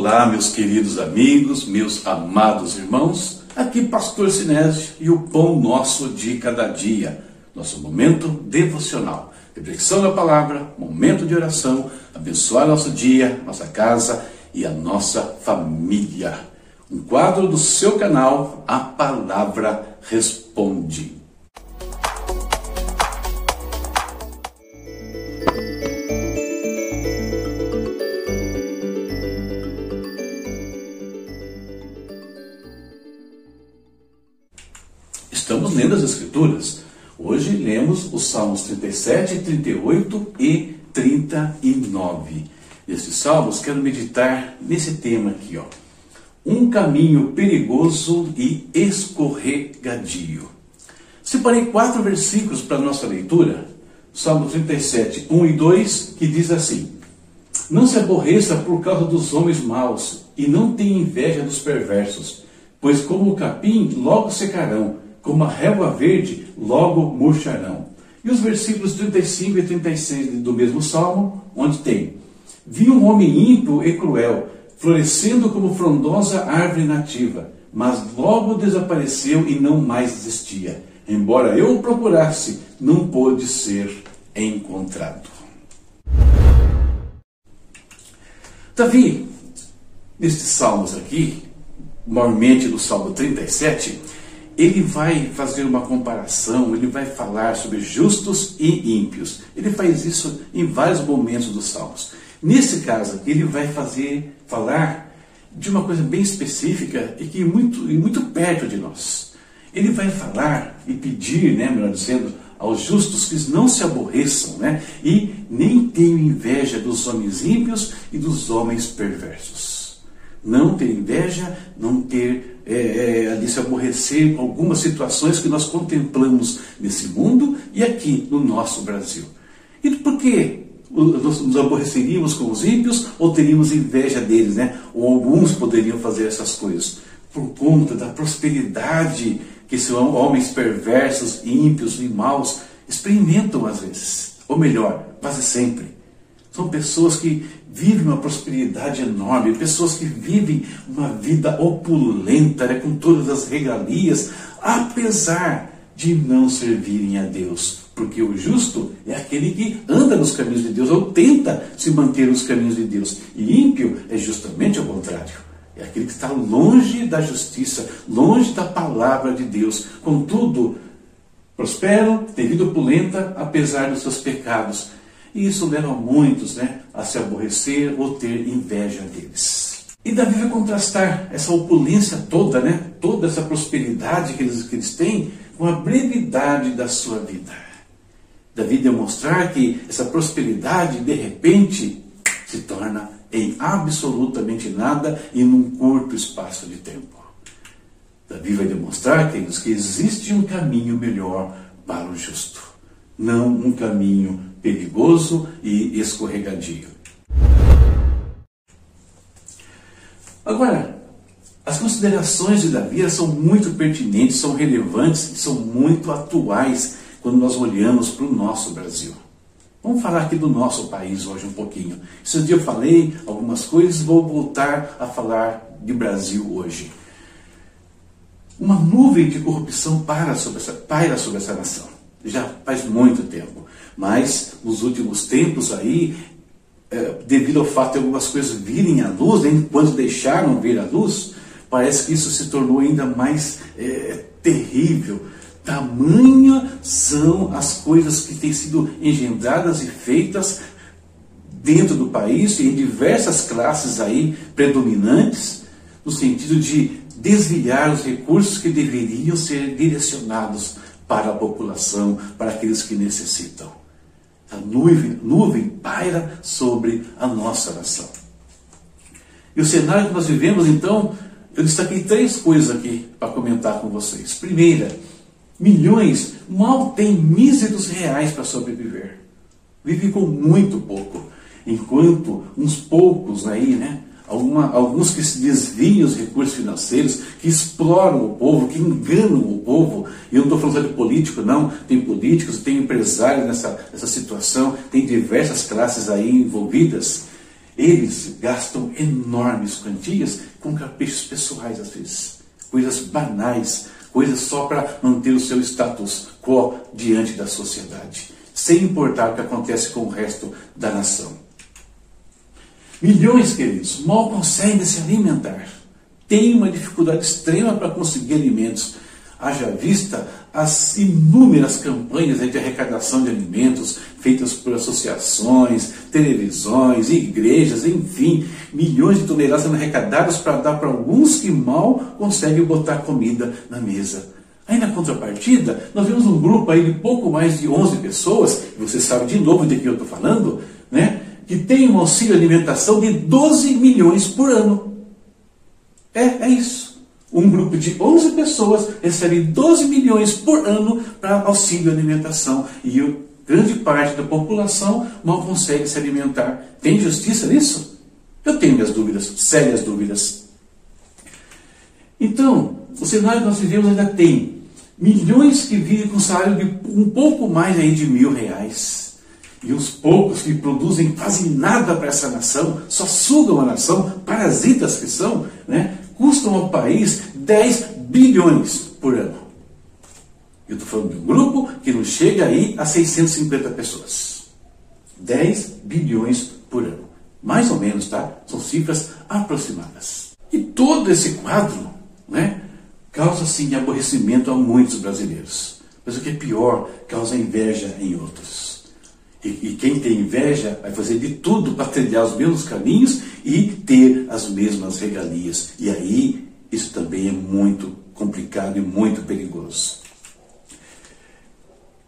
Olá, meus queridos amigos, meus amados irmãos. Aqui, Pastor Sinésio e o Pão Nosso de Cada Dia, nosso momento devocional. Reflexão da palavra, momento de oração, abençoar nosso dia, nossa casa e a nossa família. Um quadro do seu canal, A Palavra Responde. Os Salmos 37, 38 e 39. Nesses salmos, quero meditar nesse tema aqui, ó. Um caminho perigoso e escorregadio. Separei quatro versículos para nossa leitura. Salmo 37, 1 e 2, que diz assim: Não se aborreça por causa dos homens maus, e não tenha inveja dos perversos, pois como o capim logo secarão como a relva verde, logo murcharão. E os versículos 35 e 36 do mesmo salmo, onde tem: Vi um homem ímpio e cruel, florescendo como frondosa árvore nativa, mas logo desapareceu e não mais existia. Embora eu o procurasse, não pôde ser encontrado. Davi, nestes salmos aqui, maiormente no Salmo 37, ele vai fazer uma comparação, ele vai falar sobre justos e ímpios. Ele faz isso em vários momentos dos Salmos. Nesse caso ele vai fazer falar de uma coisa bem específica e que é muito, muito perto de nós. Ele vai falar e pedir, né, melhor dizendo, aos justos que não se aborreçam, né, e nem tenham inveja dos homens ímpios e dos homens perversos. Não ter inveja, não ter é, é, ali se aborrecer com algumas situações que nós contemplamos nesse mundo e aqui no nosso Brasil. E por que nós nos aborreceríamos com os ímpios ou teríamos inveja deles, né? Ou alguns poderiam fazer essas coisas por conta da prosperidade que esses homens perversos, ímpios e maus experimentam às vezes, ou melhor, quase sempre. São pessoas que vivem uma prosperidade enorme, pessoas que vivem uma vida opulenta, né, com todas as regalias, apesar de não servirem a Deus. Porque o justo é aquele que anda nos caminhos de Deus, ou tenta se manter nos caminhos de Deus. E ímpio é justamente o contrário. É aquele que está longe da justiça, longe da palavra de Deus. Contudo, prosperam, tem vida opulenta, apesar dos seus pecados e isso leva muitos né, a se aborrecer ou ter inveja deles. E Davi vai contrastar essa opulência toda, né, toda essa prosperidade que eles, que eles têm, com a brevidade da sua vida. Davi demonstrar que essa prosperidade, de repente, se torna em absolutamente nada e num curto espaço de tempo. Davi vai demonstrar, queridos, que existe um caminho melhor para o justo, não um caminho perigoso e escorregadio. Agora, as considerações de Davi são muito pertinentes, são relevantes, são muito atuais quando nós olhamos para o nosso Brasil. Vamos falar aqui do nosso país hoje um pouquinho. Esses dias eu falei algumas coisas, vou voltar a falar de Brasil hoje. Uma nuvem de corrupção para sobre essa, paira sobre essa nação. Já faz muito tempo. Mas nos últimos tempos aí, é, devido ao fato de algumas coisas virem à luz, enquanto deixaram vir à luz, parece que isso se tornou ainda mais é, terrível. Tamanha são as coisas que têm sido engendradas e feitas dentro do país e em diversas classes aí predominantes, no sentido de desviar os recursos que deveriam ser direcionados para a população, para aqueles que necessitam. A nuvem, nuvem paira sobre a nossa nação. E o cenário que nós vivemos, então, eu destaquei três coisas aqui para comentar com vocês. Primeira, milhões mal têm míseros reais para sobreviver. Vivem com muito pouco. Enquanto uns poucos aí, né, alguma, alguns que se desviam os recursos financeiros, que exploram o povo, que enganam o povo. E eu não estou falando de político, não. Tem políticos, tem empresários nessa, nessa situação, tem diversas classes aí envolvidas. eles gastam enormes quantias com caprichos pessoais, às vezes. Coisas banais, coisas só para manter o seu status quo diante da sociedade, sem importar o que acontece com o resto da nação. Milhões, queridos, mal conseguem se alimentar. Têm uma dificuldade extrema para conseguir alimentos. Haja vista as inúmeras campanhas de arrecadação de alimentos feitas por associações, televisões, igrejas, enfim, milhões de toneladas sendo arrecadadas para dar para alguns que mal conseguem botar comida na mesa. Aí na contrapartida, nós vemos um grupo aí de pouco mais de 11 pessoas, e você sabe de novo de que eu estou falando, né? Que tem um auxílio alimentação de 12 milhões por ano. É, é isso. Um grupo de 11 pessoas recebe 12 milhões por ano para auxílio alimentação. E o, grande parte da população mal consegue se alimentar. Tem justiça nisso? Eu tenho minhas dúvidas, sérias dúvidas. Então, o cenário que nós vivemos ainda tem milhões que vivem com salário de um pouco mais aí de mil reais e os poucos que produzem quase nada para essa nação, só sugam a nação, parasitas que são, né, custam ao país 10 bilhões por ano. Eu estou falando de um grupo que não chega aí a 650 pessoas. 10 bilhões por ano. Mais ou menos, tá? São cifras aproximadas. E todo esse quadro né, causa, sim, aborrecimento a muitos brasileiros. Mas o que é pior, causa inveja em outros. E, e, quem tem inveja vai fazer de tudo para trilhar os mesmos caminhos e ter as mesmas regalias. E aí isso também é muito complicado e muito perigoso.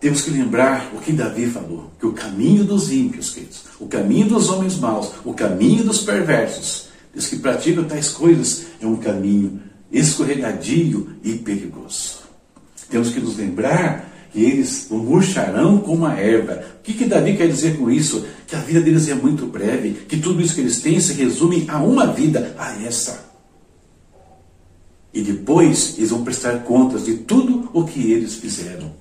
Temos que lembrar o que Davi falou: que o caminho dos ímpios, queridos, o caminho dos homens maus, o caminho dos perversos, dos que praticam tais coisas, é um caminho escorregadio e perigoso. Temos que nos lembrar que eles murcharão como a erva. O que, que Davi quer dizer com isso? Que a vida deles é muito breve, que tudo isso que eles têm se resume a uma vida, a essa. E depois eles vão prestar contas de tudo o que eles fizeram.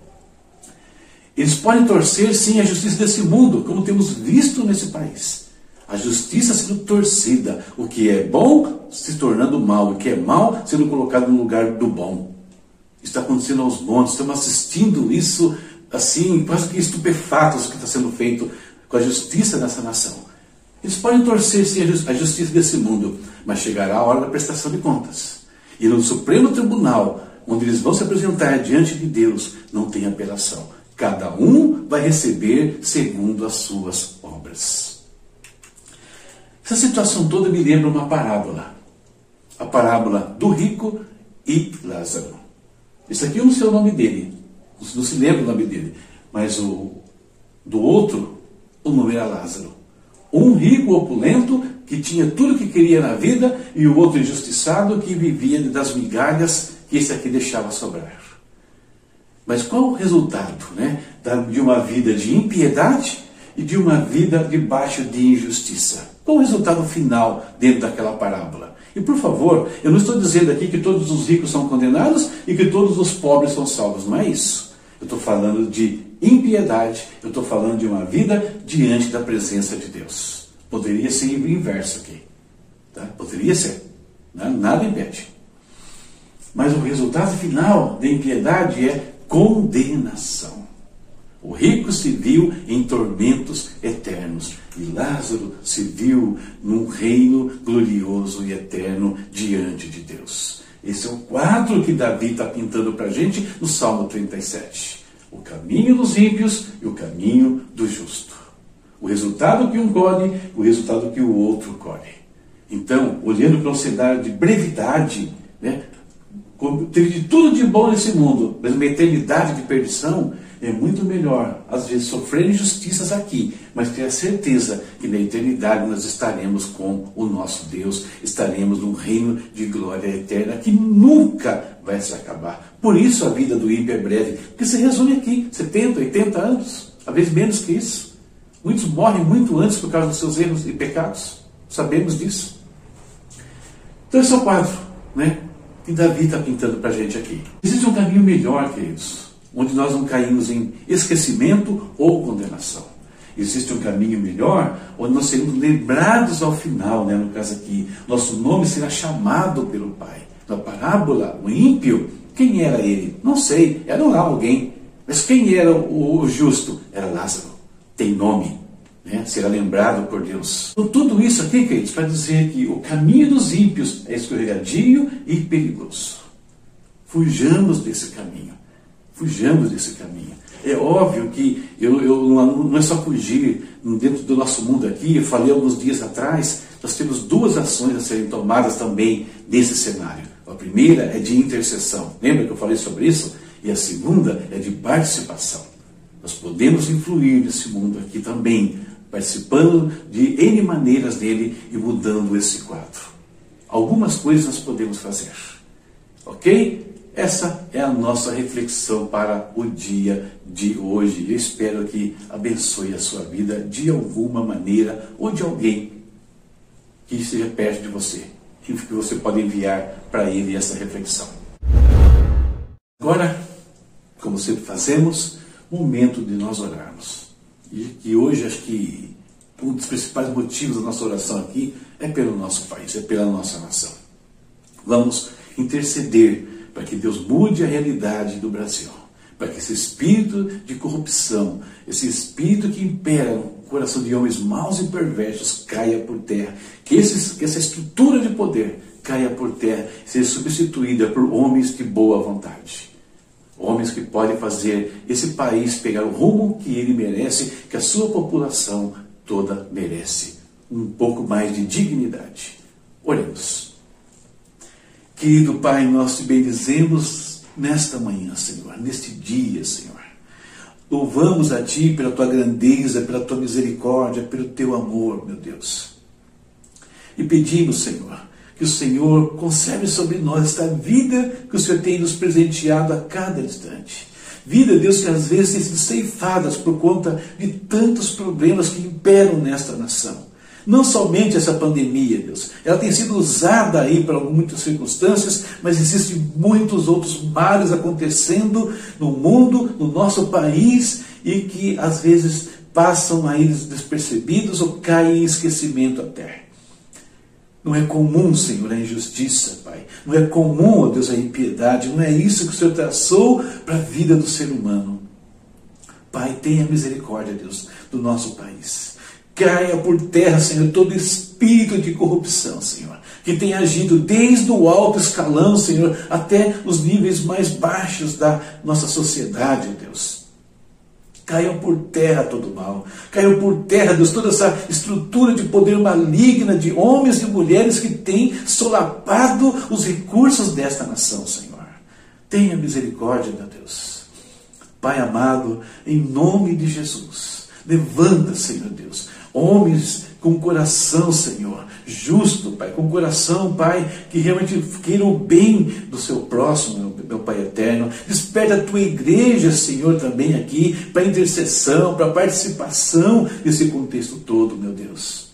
Eles podem torcer sim a justiça desse mundo, como temos visto nesse país. A justiça sendo torcida, o que é bom se tornando mal, o que é mal sendo colocado no lugar do bom está acontecendo aos montes, estamos assistindo isso assim, quase que estupefatos que está sendo feito com a justiça dessa nação. Eles podem torcer sim a justiça desse mundo, mas chegará a hora da prestação de contas. E no Supremo Tribunal, onde eles vão se apresentar diante de Deus, não tem apelação. Cada um vai receber segundo as suas obras. Essa situação toda me lembra uma parábola. A parábola do rico e Lázaro. Esse aqui eu não sei o nome dele, não se lembra o nome dele, mas o do outro, o nome era Lázaro. Um rico opulento que tinha tudo que queria na vida e o outro injustiçado que vivia das migalhas que esse aqui deixava sobrar. Mas qual o resultado né, de uma vida de impiedade e de uma vida debaixo de injustiça? Qual o resultado final dentro daquela parábola? E por favor, eu não estou dizendo aqui que todos os ricos são condenados e que todos os pobres são salvos. Não é isso. Eu estou falando de impiedade, eu estou falando de uma vida diante da presença de Deus. Poderia ser o inverso aqui. Tá? Poderia ser. Né? Nada impede. Mas o resultado final da impiedade é condenação. O rico se viu em tormentos eternos e Lázaro se viu num reino glorioso e eterno diante de Deus. Esse é o quadro que Davi está pintando para a gente no Salmo 37. O caminho dos ímpios e o caminho do justo. O resultado que um colhe, o resultado que o outro colhe. Então, olhando para um cenário de brevidade, né, teve de tudo de bom nesse mundo, mas uma eternidade de perdição, é muito melhor, às vezes, sofrer injustiças aqui, mas ter a certeza que na eternidade nós estaremos com o nosso Deus, estaremos num reino de glória eterna que nunca vai se acabar. Por isso a vida do ímpio é breve, porque se resume aqui, 70, 80 anos, às vezes menos que isso. Muitos morrem muito antes por causa dos seus erros e pecados. Sabemos disso. Então esse é o quadro, né? Que Davi está pintando para a gente aqui. Existe um caminho melhor, queridos onde nós não caímos em esquecimento ou condenação. existe um caminho melhor, onde nós seremos lembrados ao final, né? no caso aqui, nosso nome será chamado pelo Pai. Na parábola, o ímpio, quem era ele? Não sei, era lá alguém. Mas quem era o justo? Era Lázaro. Tem nome. Né? Será lembrado por Deus. Então, tudo isso aqui, queridos, para dizer que o caminho dos ímpios é escorregadio e perigoso. Fujamos desse caminho. Fujamos desse caminho. É óbvio que eu, eu, não é só fugir dentro do nosso mundo aqui. Eu falei alguns dias atrás, nós temos duas ações a serem tomadas também nesse cenário. A primeira é de intercessão. Lembra que eu falei sobre isso? E a segunda é de participação. Nós podemos influir nesse mundo aqui também, participando de N maneiras dele e mudando esse quadro. Algumas coisas podemos fazer. Ok? Essa é a nossa reflexão para o dia de hoje. Eu espero que abençoe a sua vida de alguma maneira ou de alguém que esteja perto de você, que você pode enviar para ele essa reflexão. Agora, como sempre fazemos, momento de nós orarmos. E que hoje acho que um dos principais motivos da nossa oração aqui é pelo nosso país, é pela nossa nação. Vamos interceder para que Deus mude a realidade do Brasil, para que esse espírito de corrupção, esse espírito que impera no coração de homens maus e perversos caia por terra, que, esse, que essa estrutura de poder caia por terra, seja substituída por homens de boa vontade. Homens que podem fazer esse país pegar o rumo que ele merece, que a sua população toda merece. Um pouco mais de dignidade. Oremos. Querido Pai, nós te bendizemos nesta manhã, Senhor, neste dia, Senhor. Louvamos a Ti pela Tua grandeza, pela Tua misericórdia, pelo Teu amor, meu Deus. E pedimos, Senhor, que o Senhor conserve sobre nós esta vida que o Senhor tem nos presenteado a cada instante. Vida, Deus, que às vezes tem sido ceifadas por conta de tantos problemas que imperam nesta nação. Não somente essa pandemia, Deus, ela tem sido usada aí para muitas circunstâncias, mas existem muitos outros males acontecendo no mundo, no nosso país, e que às vezes passam aí despercebidos ou caem em esquecimento até. Não é comum, Senhor, a injustiça, Pai. Não é comum, ó Deus, a impiedade. Não é isso que o Senhor traçou para a vida do ser humano. Pai, tenha misericórdia, Deus, do nosso país caia por terra, Senhor, todo espírito de corrupção, Senhor, que tem agido desde o alto escalão, Senhor, até os níveis mais baixos da nossa sociedade, Deus. Caiam por terra todo mal, caiu por terra, Deus, toda essa estrutura de poder maligna de homens e mulheres que têm solapado os recursos desta nação, Senhor. Tenha misericórdia, meu Deus. Pai amado, em nome de Jesus, levanta, Senhor Deus, Homens com coração, Senhor, justo, Pai, com coração, Pai, que realmente queiram o bem do seu próximo, meu, meu Pai eterno. Desperta a tua igreja, Senhor, também aqui, para intercessão, para participação desse contexto todo, meu Deus.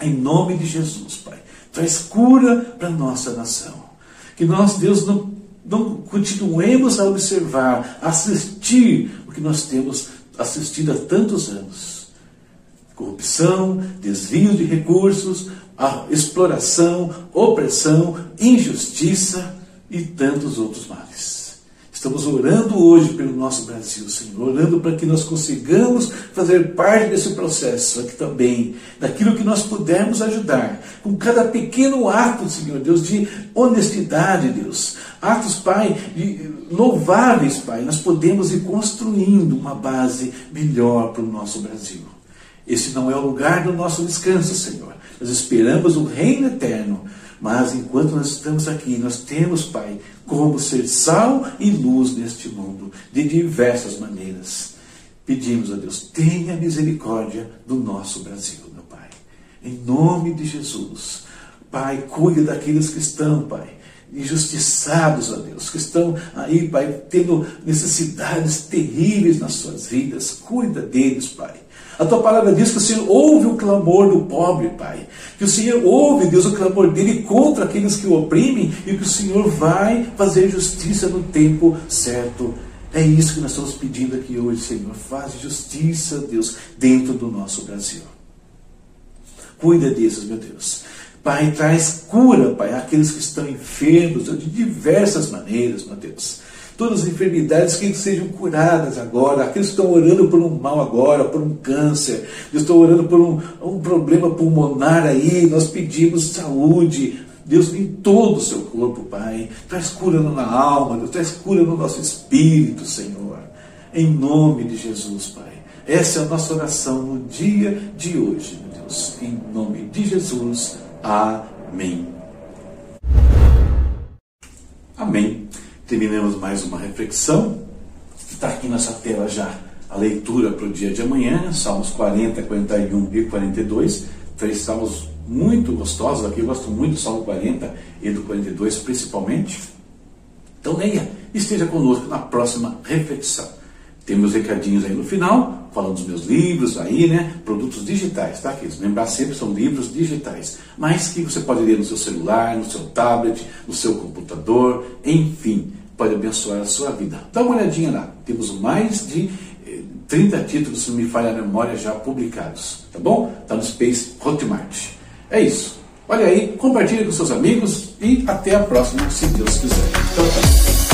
Em nome de Jesus, Pai, traz cura para a nossa nação. Que nós, Deus, não, não continuemos a observar, a assistir o que nós temos assistido há tantos anos corrupção, desvio de recursos, exploração, opressão, injustiça e tantos outros males. Estamos orando hoje pelo nosso Brasil, Senhor, orando para que nós consigamos fazer parte desse processo aqui também, daquilo que nós pudermos ajudar, com cada pequeno ato, Senhor Deus, de honestidade, Deus. Atos, Pai, louváveis, Pai, nós podemos ir construindo uma base melhor para o nosso Brasil. Esse não é o lugar do nosso descanso, Senhor. Nós esperamos o reino eterno. Mas enquanto nós estamos aqui, nós temos, Pai, como ser sal e luz neste mundo, de diversas maneiras. Pedimos a Deus, tenha misericórdia do nosso Brasil, meu Pai. Em nome de Jesus. Pai, cuide daqueles que estão, Pai, injustiçados, ó Deus, que estão aí, Pai, tendo necessidades terríveis nas suas vidas. Cuida deles, Pai. A tua palavra diz que o Senhor ouve o clamor do pobre, Pai. Que o Senhor ouve, Deus, o clamor dele contra aqueles que o oprimem e que o Senhor vai fazer justiça no tempo certo. É isso que nós estamos pedindo aqui hoje, Senhor. Faz justiça, Deus, dentro do nosso Brasil. Cuida desses, meu Deus. Pai, traz cura, Pai, àqueles que estão enfermos de diversas maneiras, meu Deus. Todas as enfermidades que sejam curadas agora, aqueles que estão orando por um mal agora, por um câncer, Deus estão orando por um, um problema pulmonar aí, nós pedimos saúde, Deus, em todo o seu corpo, Pai. Traz cura na alma, Deus, traz cura no nosso espírito, Senhor. Em nome de Jesus, Pai. Essa é a nossa oração no dia de hoje, meu Deus. Em nome de Jesus. Amém. Amém. Terminamos mais uma reflexão. Está aqui nessa tela já a leitura para o dia de amanhã, Salmos 40, 41 e 42. Três salmos muito gostosos aqui. Eu gosto muito do Salmo 40 e do 42, principalmente. Então, leia, esteja conosco na próxima reflexão. Temos recadinhos aí no final, falando dos meus livros aí, né? Produtos digitais, tá, queridos? Lembrar sempre são livros digitais, mas que você pode ler no seu celular, no seu tablet, no seu computador, enfim, pode abençoar a sua vida. Dá uma olhadinha lá. Temos mais de 30 eh, títulos, se não me falha a memória, já publicados, tá bom? Está no Space Hotmart. É isso. Olha aí, compartilhe com seus amigos e até a próxima, se Deus quiser. Então, tá.